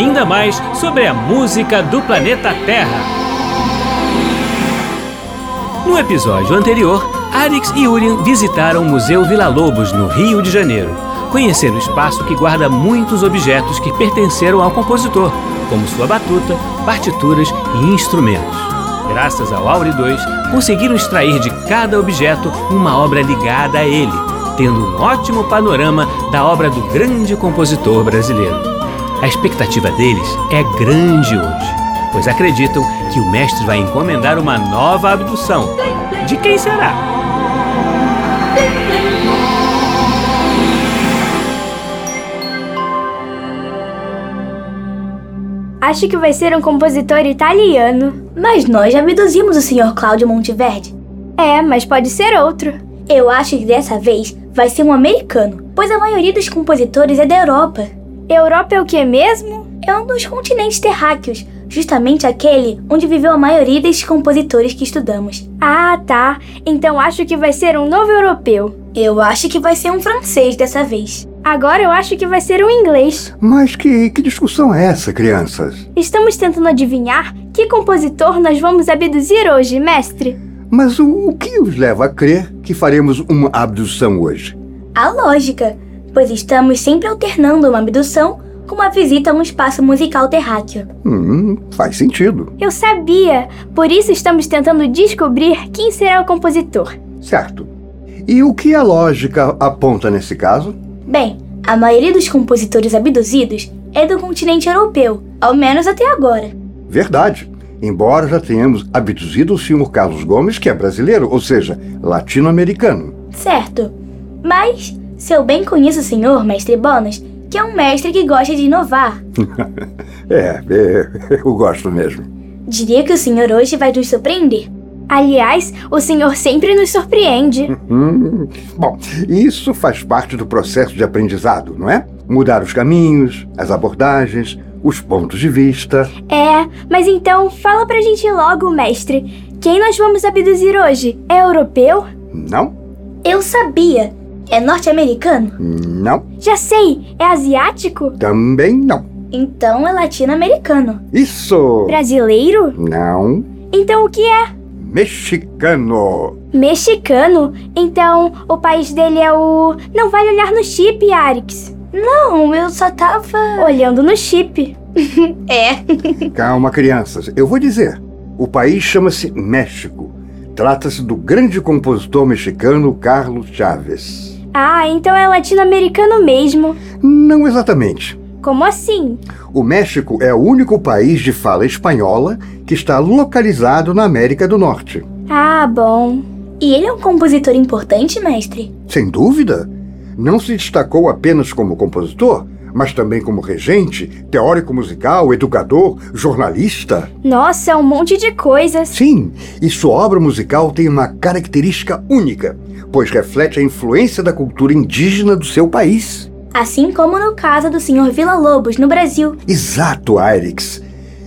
ainda mais sobre a música do planeta Terra. No episódio anterior, Arix e Urian visitaram o Museu Vila Lobos, no Rio de Janeiro. Conheceram o espaço que guarda muitos objetos que pertenceram ao compositor, como sua batuta, partituras e instrumentos. Graças ao Auri 2, conseguiram extrair de cada objeto uma obra ligada a ele, tendo um ótimo panorama da obra do grande compositor brasileiro. A expectativa deles é grande hoje, pois acreditam que o mestre vai encomendar uma nova abdução. De quem será? Acho que vai ser um compositor italiano. Mas nós já abduzimos o Sr. Cláudio Monteverde. É, mas pode ser outro. Eu acho que dessa vez vai ser um americano, pois a maioria dos compositores é da Europa. Europa é o que mesmo? É um dos continentes terráqueos, justamente aquele onde viveu a maioria desses compositores que estudamos. Ah, tá. Então acho que vai ser um novo europeu. Eu acho que vai ser um francês dessa vez. Agora eu acho que vai ser um inglês. Mas que, que discussão é essa, crianças? Estamos tentando adivinhar que compositor nós vamos abduzir hoje, mestre. Mas o, o que os leva a crer que faremos uma abdução hoje? A lógica, pois estamos sempre alternando uma abdução com uma visita a um espaço musical terráqueo. Hum, faz sentido. Eu sabia! Por isso estamos tentando descobrir quem será o compositor. Certo. E o que a lógica aponta nesse caso? Bem, a maioria dos compositores abduzidos é do continente europeu, ao menos até agora. Verdade. Embora já tenhamos abduzido o Sr. Carlos Gomes, que é brasileiro, ou seja, latino-americano. Certo. Mas, se eu bem conheço o senhor, mestre Bonas, que é um mestre que gosta de inovar. é, é, eu gosto mesmo. Diria que o senhor hoje vai nos surpreender. Aliás, o senhor sempre nos surpreende. Hum, bom, isso faz parte do processo de aprendizado, não é? Mudar os caminhos, as abordagens, os pontos de vista. É, mas então fala pra gente logo, mestre. Quem nós vamos abduzir hoje? É europeu? Não. Eu sabia. É norte-americano? Não. Já sei. É asiático? Também não. Então é latino-americano. Isso! Brasileiro? Não. Então o que é? Mexicano. Mexicano? Então o país dele é o. Não vale olhar no chip, Arix. Não, eu só tava. Olhando no chip. é. Calma, crianças. Eu vou dizer. O país chama-se México. Trata-se do grande compositor mexicano Carlos Chávez. Ah, então é latino-americano mesmo. Não exatamente. Como assim? O México é o único país de fala espanhola que está localizado na América do Norte. Ah, bom. E ele é um compositor importante, mestre? Sem dúvida. Não se destacou apenas como compositor, mas também como regente, teórico musical, educador, jornalista. Nossa, um monte de coisas. Sim, e sua obra musical tem uma característica única, pois reflete a influência da cultura indígena do seu país. Assim como no caso do Sr. Vila Lobos, no Brasil. Exato, Airix.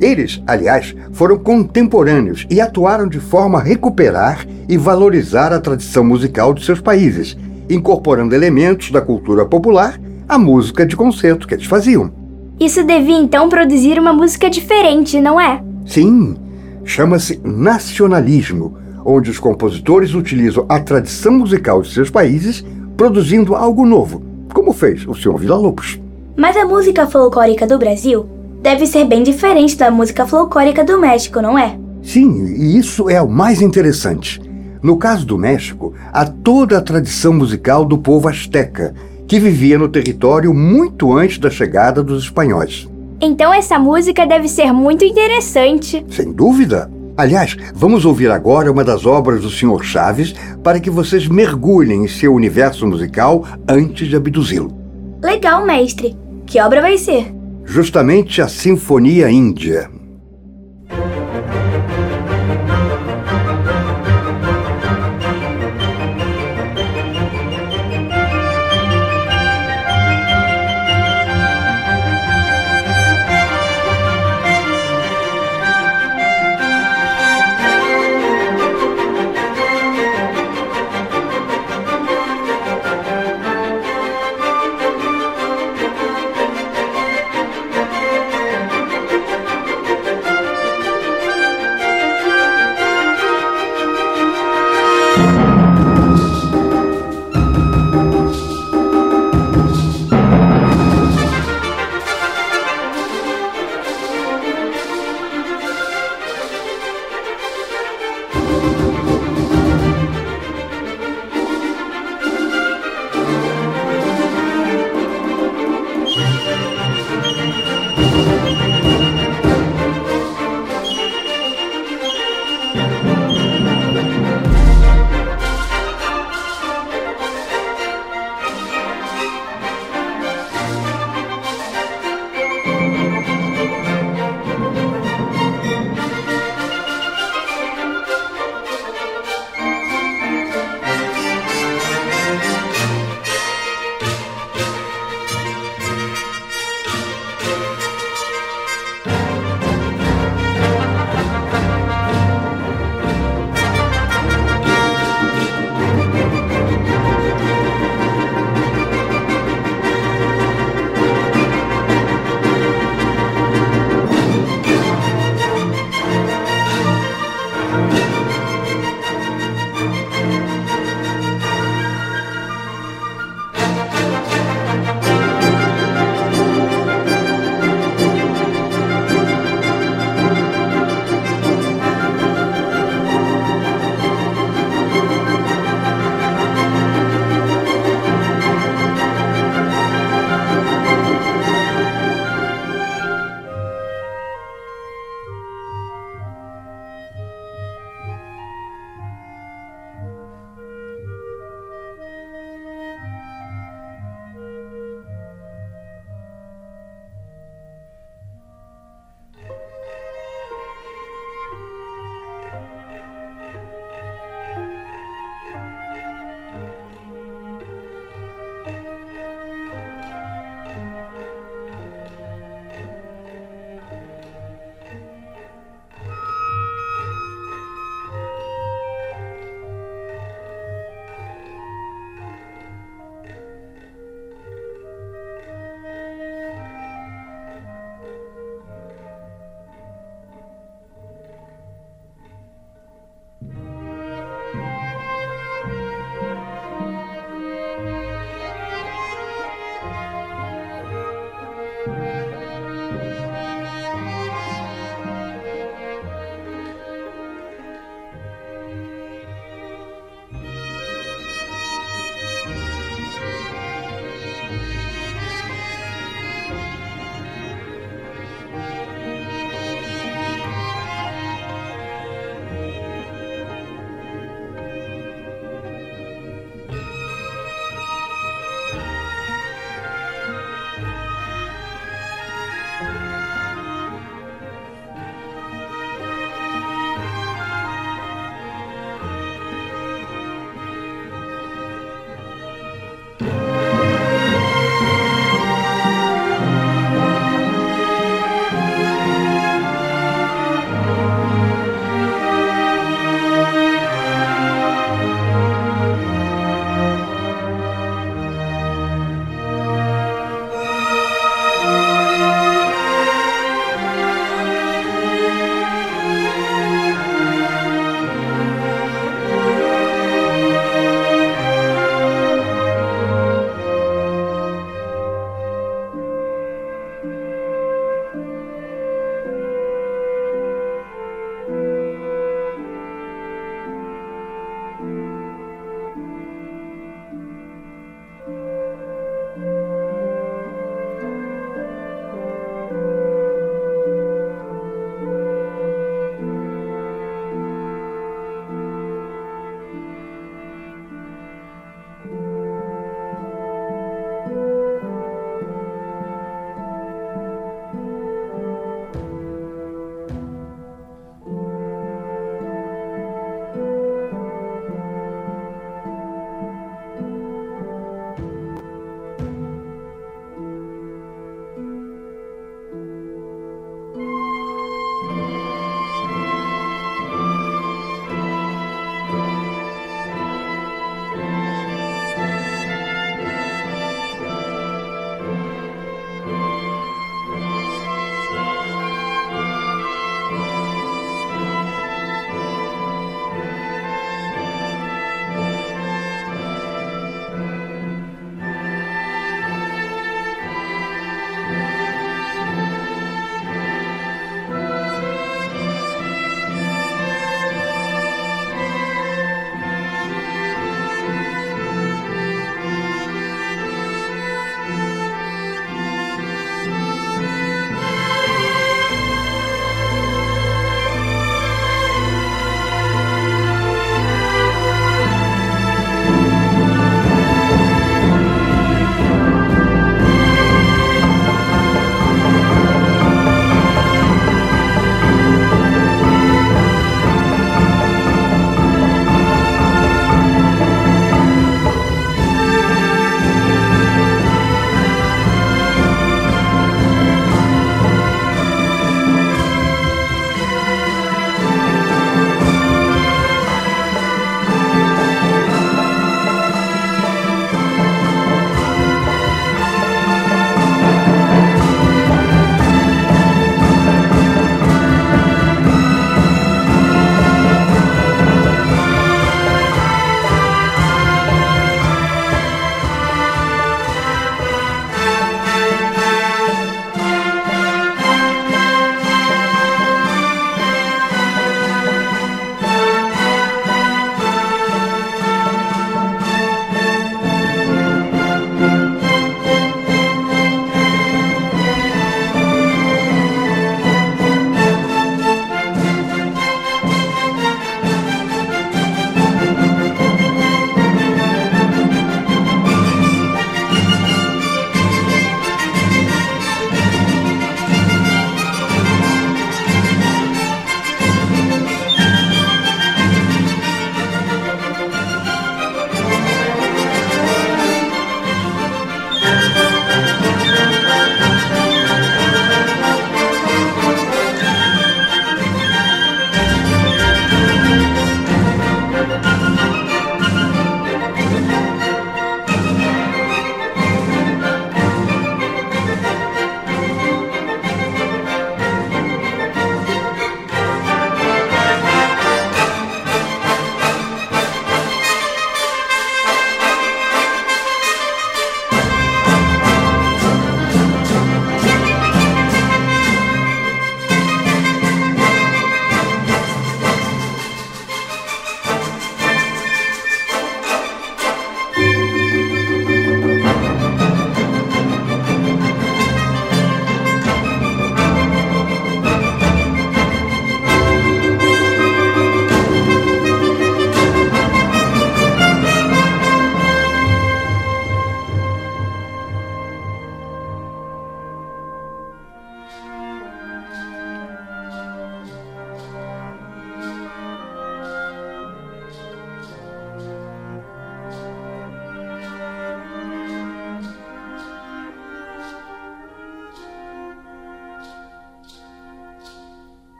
Eles, aliás, foram contemporâneos e atuaram de forma a recuperar e valorizar a tradição musical de seus países, incorporando elementos da cultura popular à música de concerto que eles faziam. Isso devia então produzir uma música diferente, não é? Sim, chama-se nacionalismo, onde os compositores utilizam a tradição musical de seus países, produzindo algo novo, como fez o Sr. Vila Lobos. Mas a música folclórica do Brasil deve ser bem diferente da música folclórica do México, não é? Sim, e isso é o mais interessante. No caso do México, há toda a tradição musical do povo asteca, que vivia no território muito antes da chegada dos espanhóis. Então essa música deve ser muito interessante. Sem dúvida. Aliás, vamos ouvir agora uma das obras do Sr. Chaves para que vocês mergulhem em seu universo musical antes de abduzi-lo. Legal, mestre. Que obra vai ser? Justamente a Sinfonia Índia.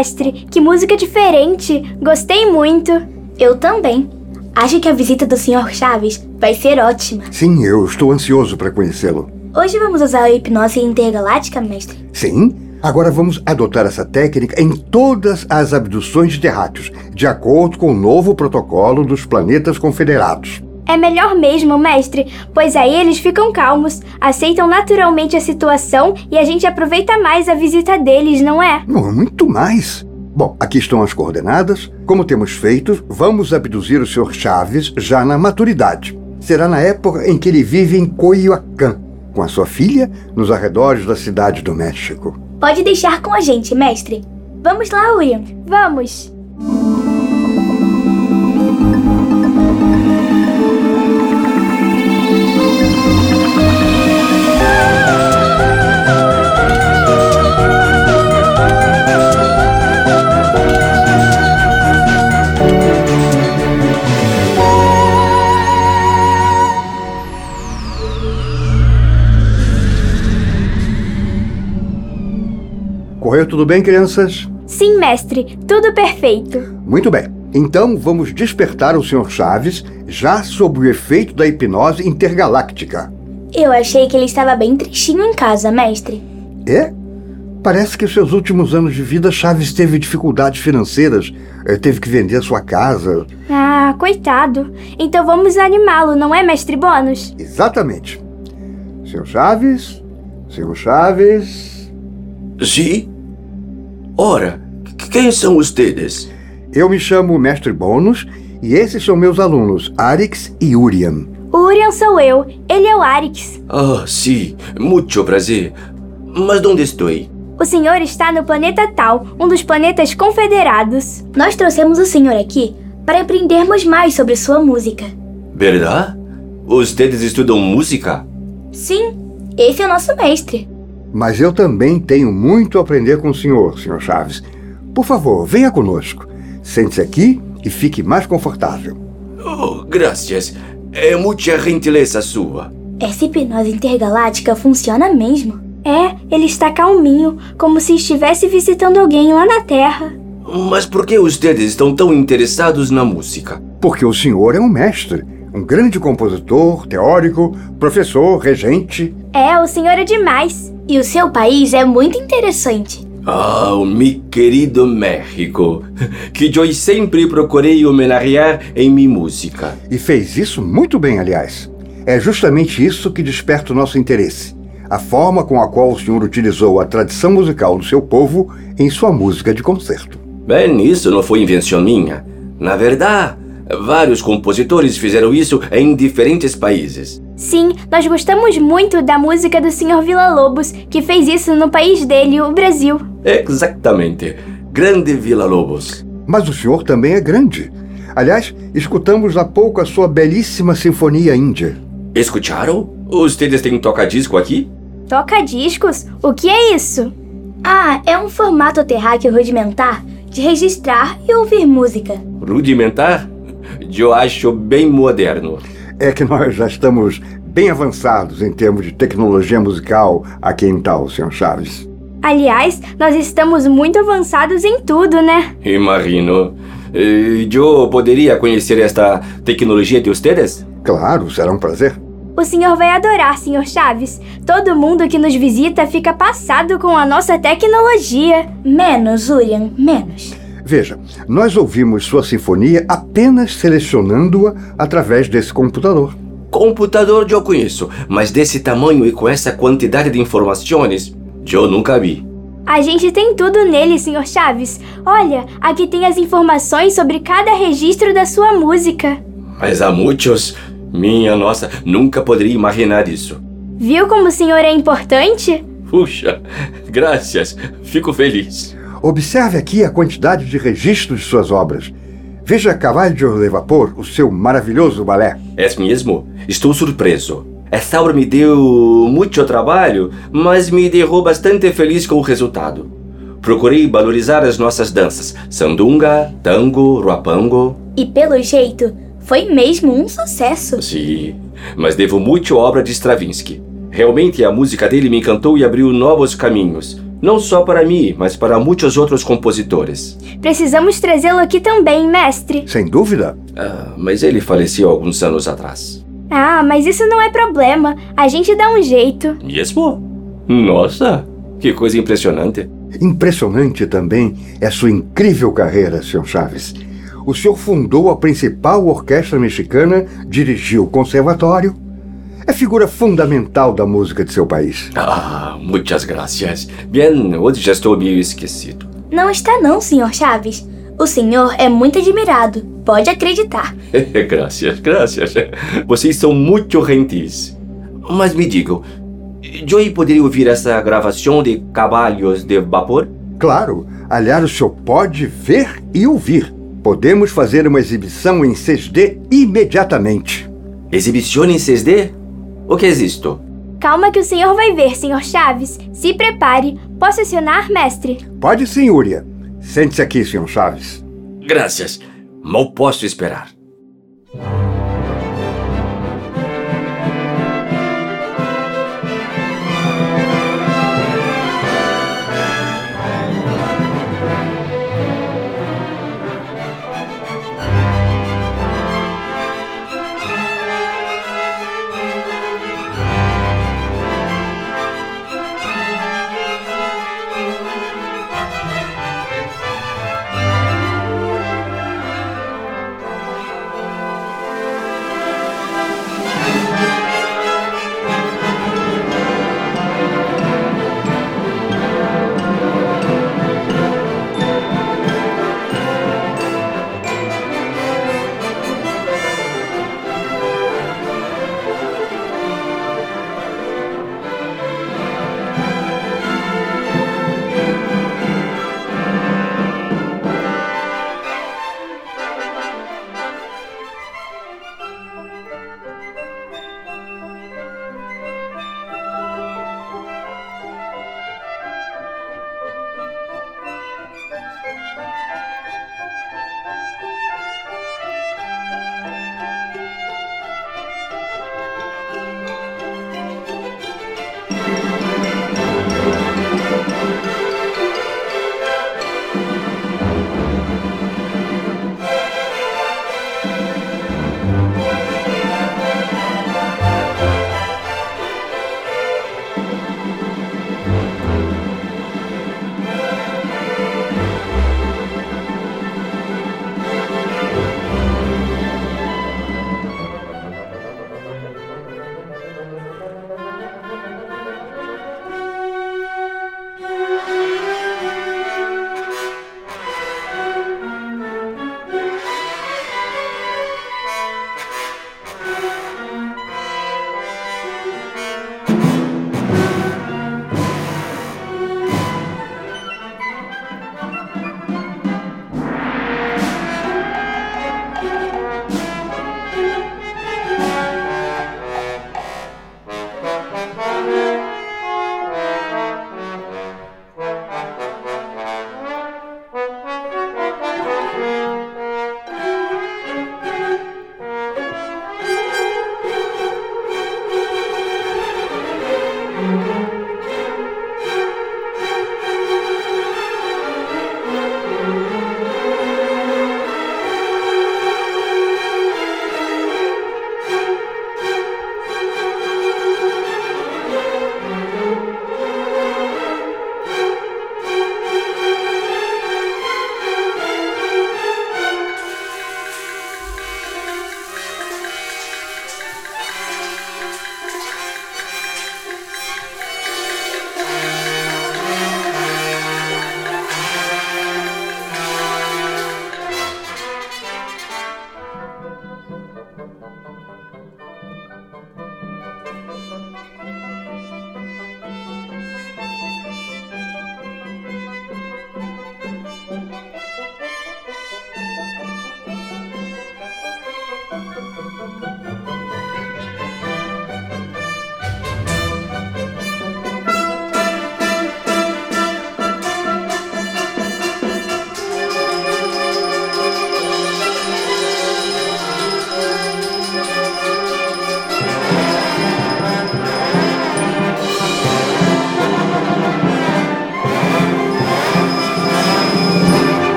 Mestre, que música diferente! Gostei muito! Eu também. Acho que a visita do Sr. Chaves vai ser ótima. Sim, eu estou ansioso para conhecê-lo. Hoje vamos usar a hipnose intergaláctica, mestre? Sim, agora vamos adotar essa técnica em todas as abduções de terráqueos, de acordo com o novo protocolo dos planetas confederados. É melhor mesmo, mestre, pois aí eles ficam calmos, aceitam naturalmente a situação e a gente aproveita mais a visita deles, não é? Muito mais. Bom, aqui estão as coordenadas. Como temos feito, vamos abduzir o Sr. Chaves já na maturidade. Será na época em que ele vive em Coyoacán, com a sua filha, nos arredores da cidade do México. Pode deixar com a gente, mestre. Vamos lá, William. Vamos! Tudo bem, crianças? Sim, mestre, tudo perfeito. Muito bem. Então vamos despertar o Sr. Chaves já sob o efeito da hipnose intergaláctica. Eu achei que ele estava bem tristinho em casa, mestre. É? Parece que seus últimos anos de vida Chaves teve dificuldades financeiras, eh, teve que vender sua casa. Ah, coitado. Então vamos animá-lo, não é, mestre Bônus? Exatamente. Sr. Chaves, Sr. Chaves, Sim? Ora, quem são ustedes? eu me chamo Mestre Bônus e esses são meus alunos, Arix e Urian. O Urian sou eu, ele é o Arix. Ah, sim, muito prazer. Mas onde estou? O senhor está no planeta Tal, um dos planetas confederados. Nós trouxemos o senhor aqui para aprendermos mais sobre sua música. Verdade? Ustedes estudam música? Sim, esse é o nosso mestre. Mas eu também tenho muito a aprender com o senhor, Sr. Chaves. Por favor, venha conosco. Sente-se aqui e fique mais confortável. Oh, graças. É muita gentileza sua. Essa hipnose intergaláctica funciona mesmo. É, ele está calminho, como se estivesse visitando alguém lá na Terra. Mas por que ustedes estão tão interessados na música? Porque o senhor é um mestre, um grande compositor, teórico, professor, regente. É, o senhor é demais. E o seu país é muito interessante. Ah, o meu querido México, que eu sempre procurei homenagear em minha música. E fez isso muito bem, aliás. É justamente isso que desperta o nosso interesse. A forma com a qual o senhor utilizou a tradição musical do seu povo em sua música de concerto. Bem, isso não foi invenção minha. Na verdade, vários compositores fizeram isso em diferentes países. Sim, nós gostamos muito da música do Sr. Villa-Lobos, que fez isso no país dele, o Brasil. Exatamente. Grande Vila Lobos. Mas o senhor também é grande. Aliás, escutamos há pouco a sua belíssima Sinfonia Índia. Escutaram? Ustedes têm toca-disco aqui? Toca discos? O que é isso? Ah, é um formato terráqueo rudimentar de registrar e ouvir música. Rudimentar? Eu acho bem moderno. É que nós já estamos bem avançados em termos de tecnologia musical aqui em tal, Sr. Chaves. Aliás, nós estamos muito avançados em tudo, né? Imagino. Eu poderia conhecer esta tecnologia de ustedes? Claro, será um prazer. O senhor vai adorar, Sr. Chaves. Todo mundo que nos visita fica passado com a nossa tecnologia. Menos, Urian, menos. Veja, nós ouvimos sua sinfonia apenas selecionando-a através desse computador. Computador eu conheço, mas desse tamanho e com essa quantidade de informações, eu nunca vi. A gente tem tudo nele, Sr. Chaves. Olha, aqui tem as informações sobre cada registro da sua música. Mas há muitos. Minha nossa, nunca poderia imaginar isso. Viu como o senhor é importante? Puxa, graças. Fico feliz. Observe aqui a quantidade de registros de suas obras. Veja Cavalho de Vapor, o seu maravilhoso balé. É mesmo? Estou surpreso. Essa obra me deu muito trabalho, mas me deixou bastante feliz com o resultado. Procurei valorizar as nossas danças: sandunga, tango, ruapango. E pelo jeito, foi mesmo um sucesso. Sim, mas devo muito à obra de Stravinsky. Realmente a música dele me encantou e abriu novos caminhos. Não só para mim, mas para muitos outros compositores. Precisamos trazê-lo aqui também, mestre. Sem dúvida. Ah, mas ele faleceu alguns anos atrás. Ah, mas isso não é problema. A gente dá um jeito. Mesmo? Nossa, que coisa impressionante. Impressionante também é sua incrível carreira, Sr. Chaves. O senhor fundou a principal orquestra mexicana, dirigiu o conservatório. É figura fundamental da música de seu país. Ah, muitas gracias. Bem, hoje já estou meio esquecido. Não está não, Sr. Chaves. O senhor é muito admirado. Pode acreditar. gracias, gracias. Vocês são muito gentis. Mas me digam, eu poderia ouvir essa gravação de Cabalhos de Vapor? Claro. Aliás, o senhor pode ver e ouvir. Podemos fazer uma exibição em 6D imediatamente. Exibição em 6D? O que é isto? Calma que o senhor vai ver, Sr. Chaves. Se prepare. Posso acionar, mestre? Pode sim, Uria. Sente-se aqui, Sr. Chaves. Graças. Mal posso esperar.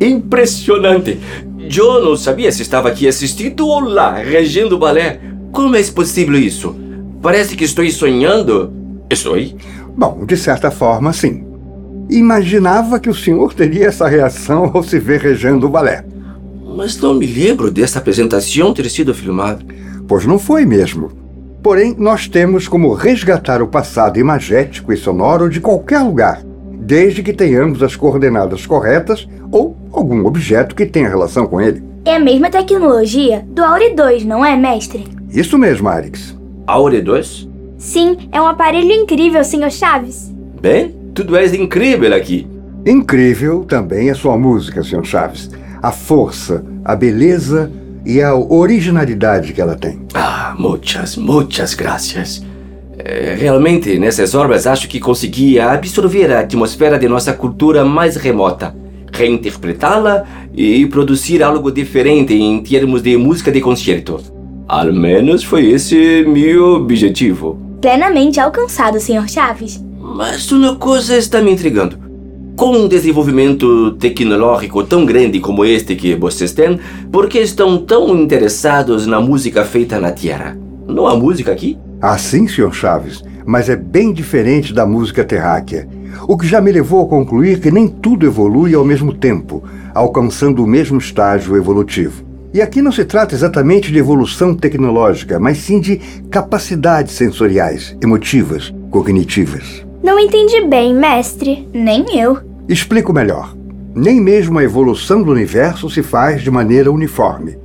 Impressionante! Eu não sabia se estava aqui assistindo ou lá, regendo o balé. Como é possível isso? Parece que estou sonhando. Estou? Bom, de certa forma, sim. Imaginava que o senhor teria essa reação ao se ver regendo o balé. Mas não me lembro dessa apresentação ter sido filmada. Pois não foi mesmo. Porém, nós temos como resgatar o passado imagético e sonoro de qualquer lugar, desde que tenhamos as coordenadas corretas ou algum objeto que tenha relação com ele. É a mesma tecnologia do Aure 2, não é, mestre? Isso mesmo, Arix. Aure 2? Sim, é um aparelho incrível, Sr. Chaves. Bem, tudo é incrível aqui. Incrível também é sua música, Sr. Chaves. A força, a beleza e a originalidade que ela tem. Ah, muitas, muitas graças. É, realmente, nessas obras, acho que consegui absorver a atmosfera de nossa cultura mais remota, reinterpretá-la e produzir algo diferente em termos de música de concerto. Ao menos foi esse meu objetivo. Plenamente alcançado, Sr. Chaves. Mas uma coisa está me intrigando. Com um desenvolvimento tecnológico tão grande como este que vocês têm, por que estão tão interessados na música feita na Terra? Não há música aqui? Ah, sim, Sr. Chaves, mas é bem diferente da música terráquea. O que já me levou a concluir que nem tudo evolui ao mesmo tempo, alcançando o mesmo estágio evolutivo. E aqui não se trata exatamente de evolução tecnológica, mas sim de capacidades sensoriais, emotivas, cognitivas. Não entendi bem, mestre. Nem eu. Explico melhor. Nem mesmo a evolução do universo se faz de maneira uniforme.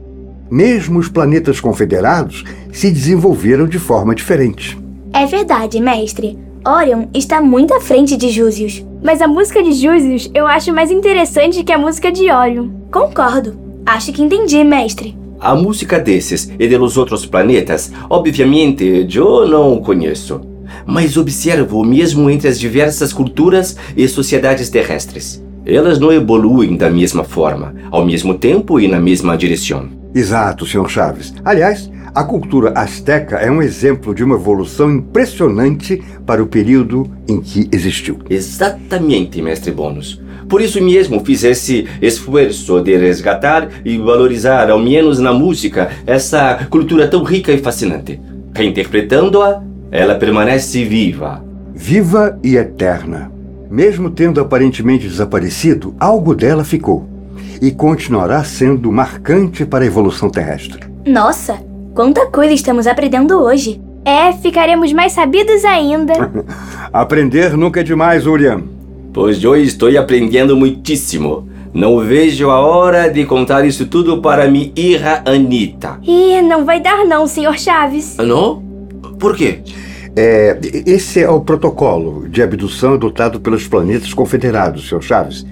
Mesmo os planetas confederados se desenvolveram de forma diferente. É verdade, mestre. Orion está muito à frente de Júzius. Mas a música de Júzius eu acho mais interessante que a música de Orion. Concordo. Acho que entendi, mestre. A música desses e dos outros planetas, obviamente, eu não conheço. Mas observo mesmo entre as diversas culturas e sociedades terrestres. Elas não evoluem da mesma forma, ao mesmo tempo e na mesma direção. Exato, Sr. Chaves. Aliás, a cultura asteca é um exemplo de uma evolução impressionante para o período em que existiu. Exatamente, mestre Bônus. Por isso mesmo fiz esse esforço de resgatar e valorizar, ao menos na música, essa cultura tão rica e fascinante. Reinterpretando-a, ela permanece viva. Viva e eterna. Mesmo tendo aparentemente desaparecido, algo dela ficou e continuará sendo marcante para a evolução terrestre. Nossa, quanta coisa estamos aprendendo hoje. É, ficaremos mais sabidos ainda. Aprender nunca é demais, Urian. Pois eu estou aprendendo muitíssimo. Não vejo a hora de contar isso tudo para minha irra Anita. Ih, não vai dar não, Sr. Chaves. Não? Por quê? É, esse é o protocolo de abdução adotado pelos planetas confederados, Sr. Chaves.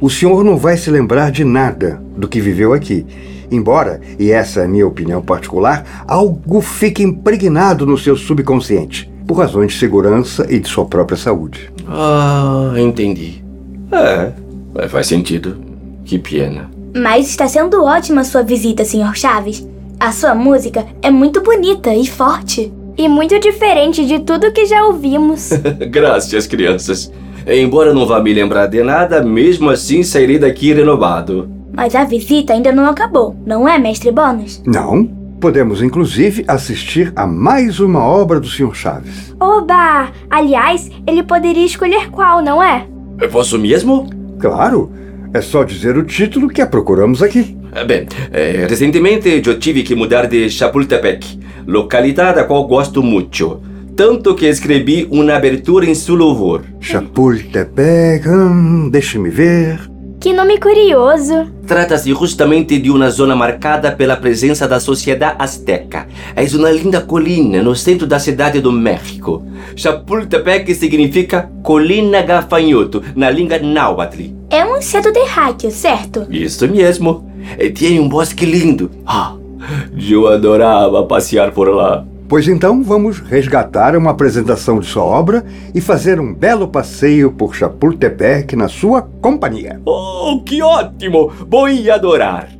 O senhor não vai se lembrar de nada do que viveu aqui. Embora, e essa é a minha opinião particular, algo fique impregnado no seu subconsciente, por razões de segurança e de sua própria saúde. Ah, entendi. É, é, faz sentido. Que pena. Mas está sendo ótima a sua visita, Sr. Chaves. A sua música é muito bonita e forte. E muito diferente de tudo que já ouvimos. Graças, crianças. Embora não vá me lembrar de nada, mesmo assim sairei daqui renovado. Mas a visita ainda não acabou, não é, mestre Bônus? Não. Podemos, inclusive, assistir a mais uma obra do Sr. Chaves. Oba! Aliás, ele poderia escolher qual, não é? Eu posso mesmo? Claro. É só dizer o título que a procuramos aqui. É, Bem, é, recentemente eu tive que mudar de Chapultepec, localidade a qual gosto muito. Tanto que escrevi uma abertura em seu louvor. Chapultepec, hum, deixe-me ver. Que nome curioso. Trata-se justamente de uma zona marcada pela presença da sociedade azteca. É uma linda colina no centro da cidade do México. Chapultepec significa colina gafanhoto na língua náhuatl. É um inseto terráqueo, certo? Isso mesmo. E tem um bosque lindo. Ah, eu adorava passear por lá. Pois então vamos resgatar uma apresentação de sua obra e fazer um belo passeio por Chapultepec na sua companhia. Oh, que ótimo! Vou adorar.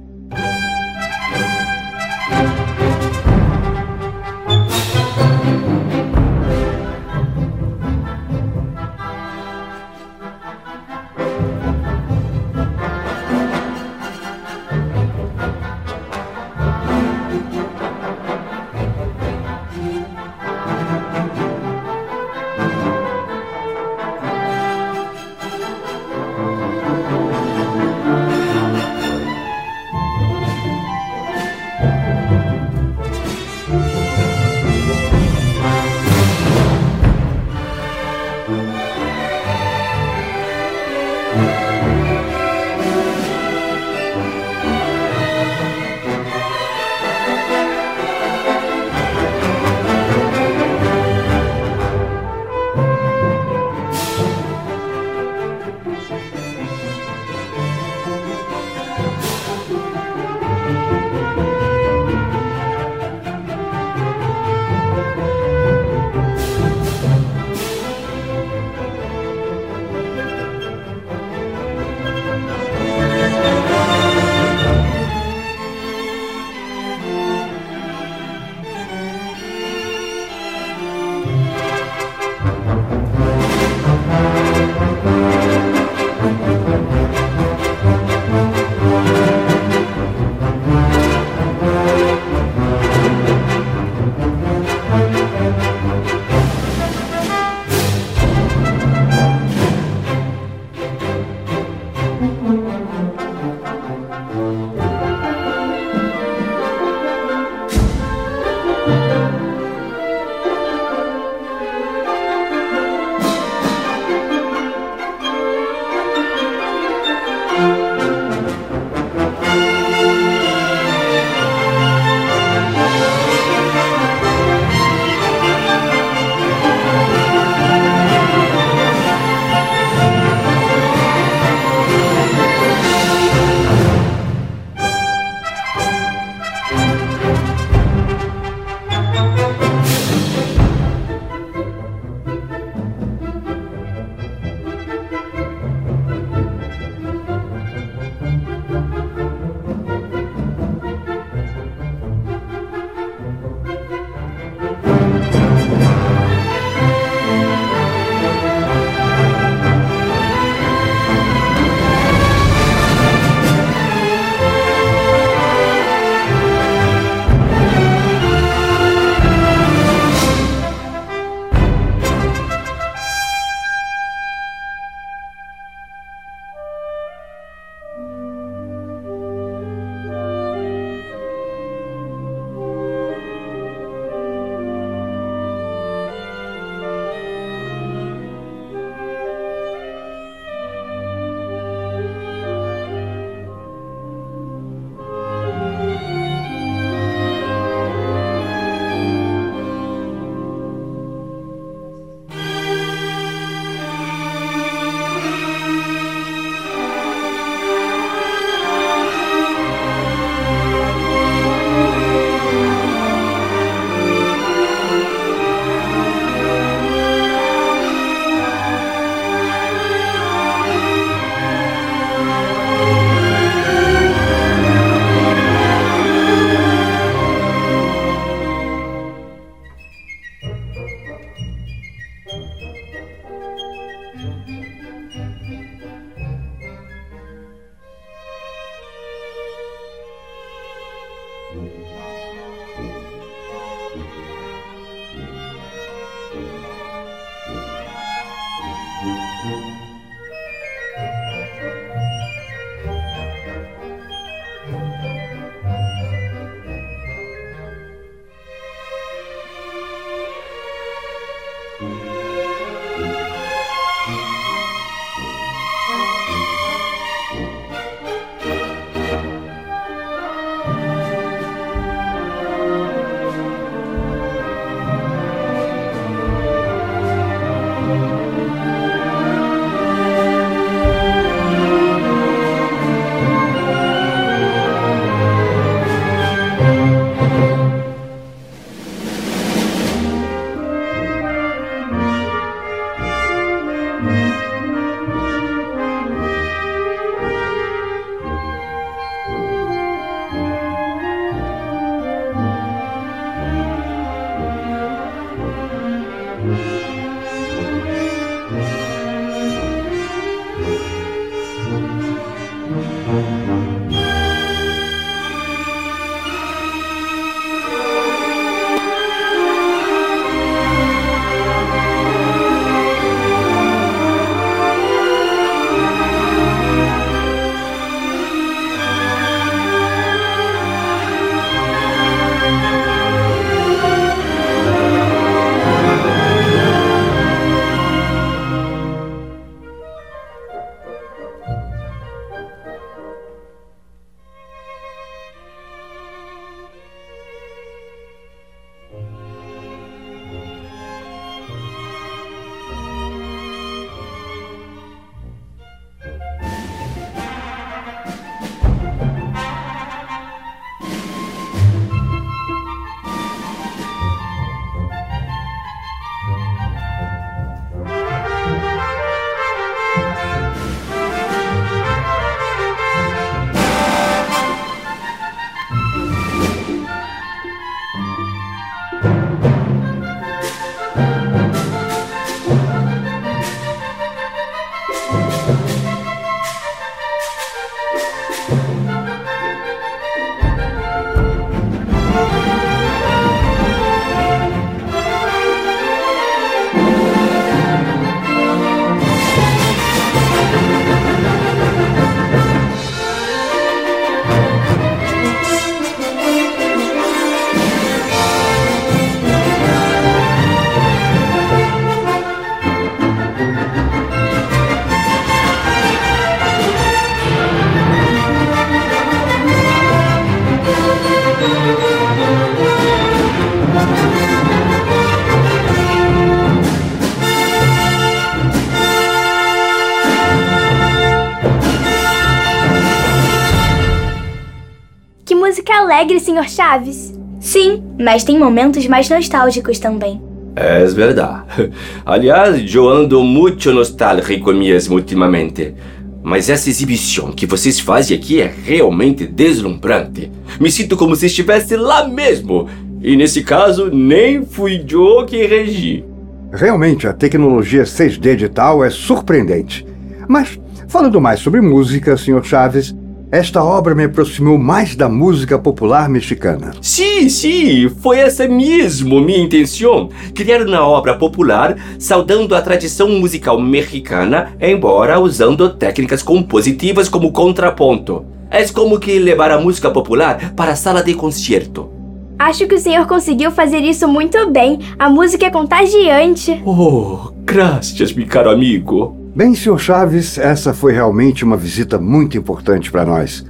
Alegre, Sr. Chaves. Sim, mas tem momentos mais nostálgicos também. É verdade. Aliás, eu ando muito nostálgico mesmo ultimamente. Mas essa exibição que vocês fazem aqui é realmente deslumbrante. Me sinto como se estivesse lá mesmo. E nesse caso, nem fui eu que regi. Realmente, a tecnologia 6D digital é surpreendente. Mas, falando mais sobre música, Sr. Chaves, esta obra me aproximou mais da música popular mexicana. Sim, sim, foi essa mesmo minha intenção. Criar uma obra popular saudando a tradição musical mexicana, embora usando técnicas compositivas como contraponto. É como que levar a música popular para a sala de concerto. Acho que o senhor conseguiu fazer isso muito bem. A música é contagiante. Oh, graças, meu caro amigo. Bem, Sr. Chaves, essa foi realmente uma visita muito importante para nós.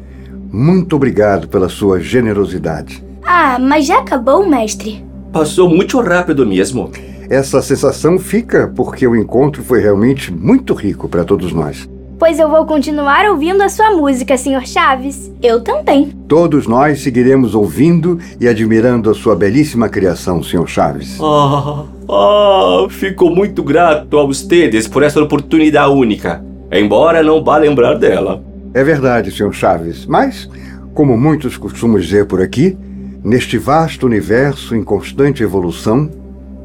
Muito obrigado pela sua generosidade. Ah, mas já acabou, mestre? Passou muito rápido mesmo. Essa sensação fica porque o encontro foi realmente muito rico para todos nós. Pois eu vou continuar ouvindo a sua música, Sr. Chaves. Eu também. Todos nós seguiremos ouvindo e admirando a sua belíssima criação, Sr. Chaves. Ah, ah, fico muito grato a vocês por essa oportunidade única, embora não vá lembrar dela. É verdade, Sr. Chaves, mas, como muitos costumam dizer por aqui, neste vasto universo em constante evolução,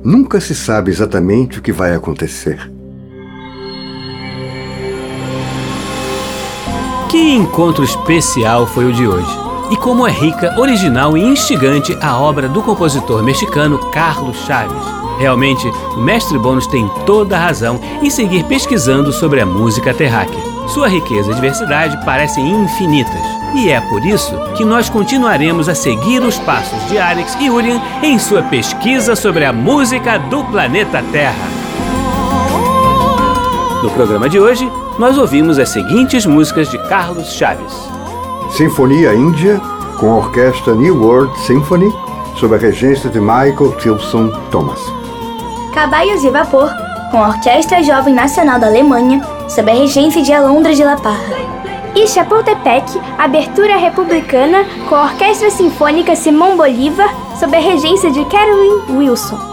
nunca se sabe exatamente o que vai acontecer. Que encontro especial foi o de hoje! E como é rica, original e instigante a obra do compositor mexicano Carlos Chaves. Realmente, o mestre Bônus tem toda a razão em seguir pesquisando sobre a música terráquea. Sua riqueza e diversidade parecem infinitas. E é por isso que nós continuaremos a seguir os passos de Alex e Urian em sua pesquisa sobre a música do planeta Terra. No programa de hoje, nós ouvimos as seguintes músicas de Carlos Chaves: Sinfonia Índia, com a orquestra New World Symphony, sob a regência de Michael Tilson Thomas. Caballos de Vapor, com a Orquestra Jovem Nacional da Alemanha, sob a regência de Alondra de La Parra. E Chapultepec, abertura republicana com a Orquestra Sinfônica Simão Bolívar, sob a regência de Carolyn Wilson.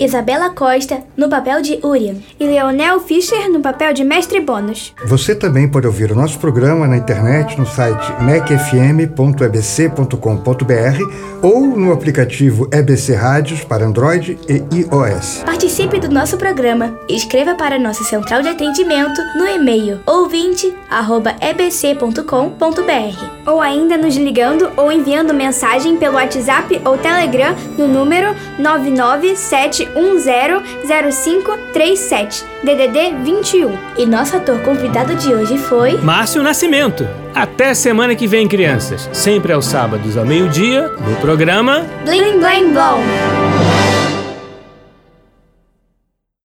Isabela Costa no papel de Urian. E Leonel Fischer no papel de Mestre Bônus. Você também pode ouvir o nosso programa na internet no site necfm.ebc.com.br ou no aplicativo EBC Rádios para Android e iOS. Participe do nosso programa. Escreva para nossa central de atendimento no e-mail ouvinte@ebc.com.br ou ainda nos ligando ou enviando mensagem pelo WhatsApp ou Telegram no número 997100537, DDD 21. E nosso ator convidado de hoje foi Márcio Nascimento. Até semana que vem, crianças. Sempre aos sábados ao meio-dia, no programa Blim Blim Blom.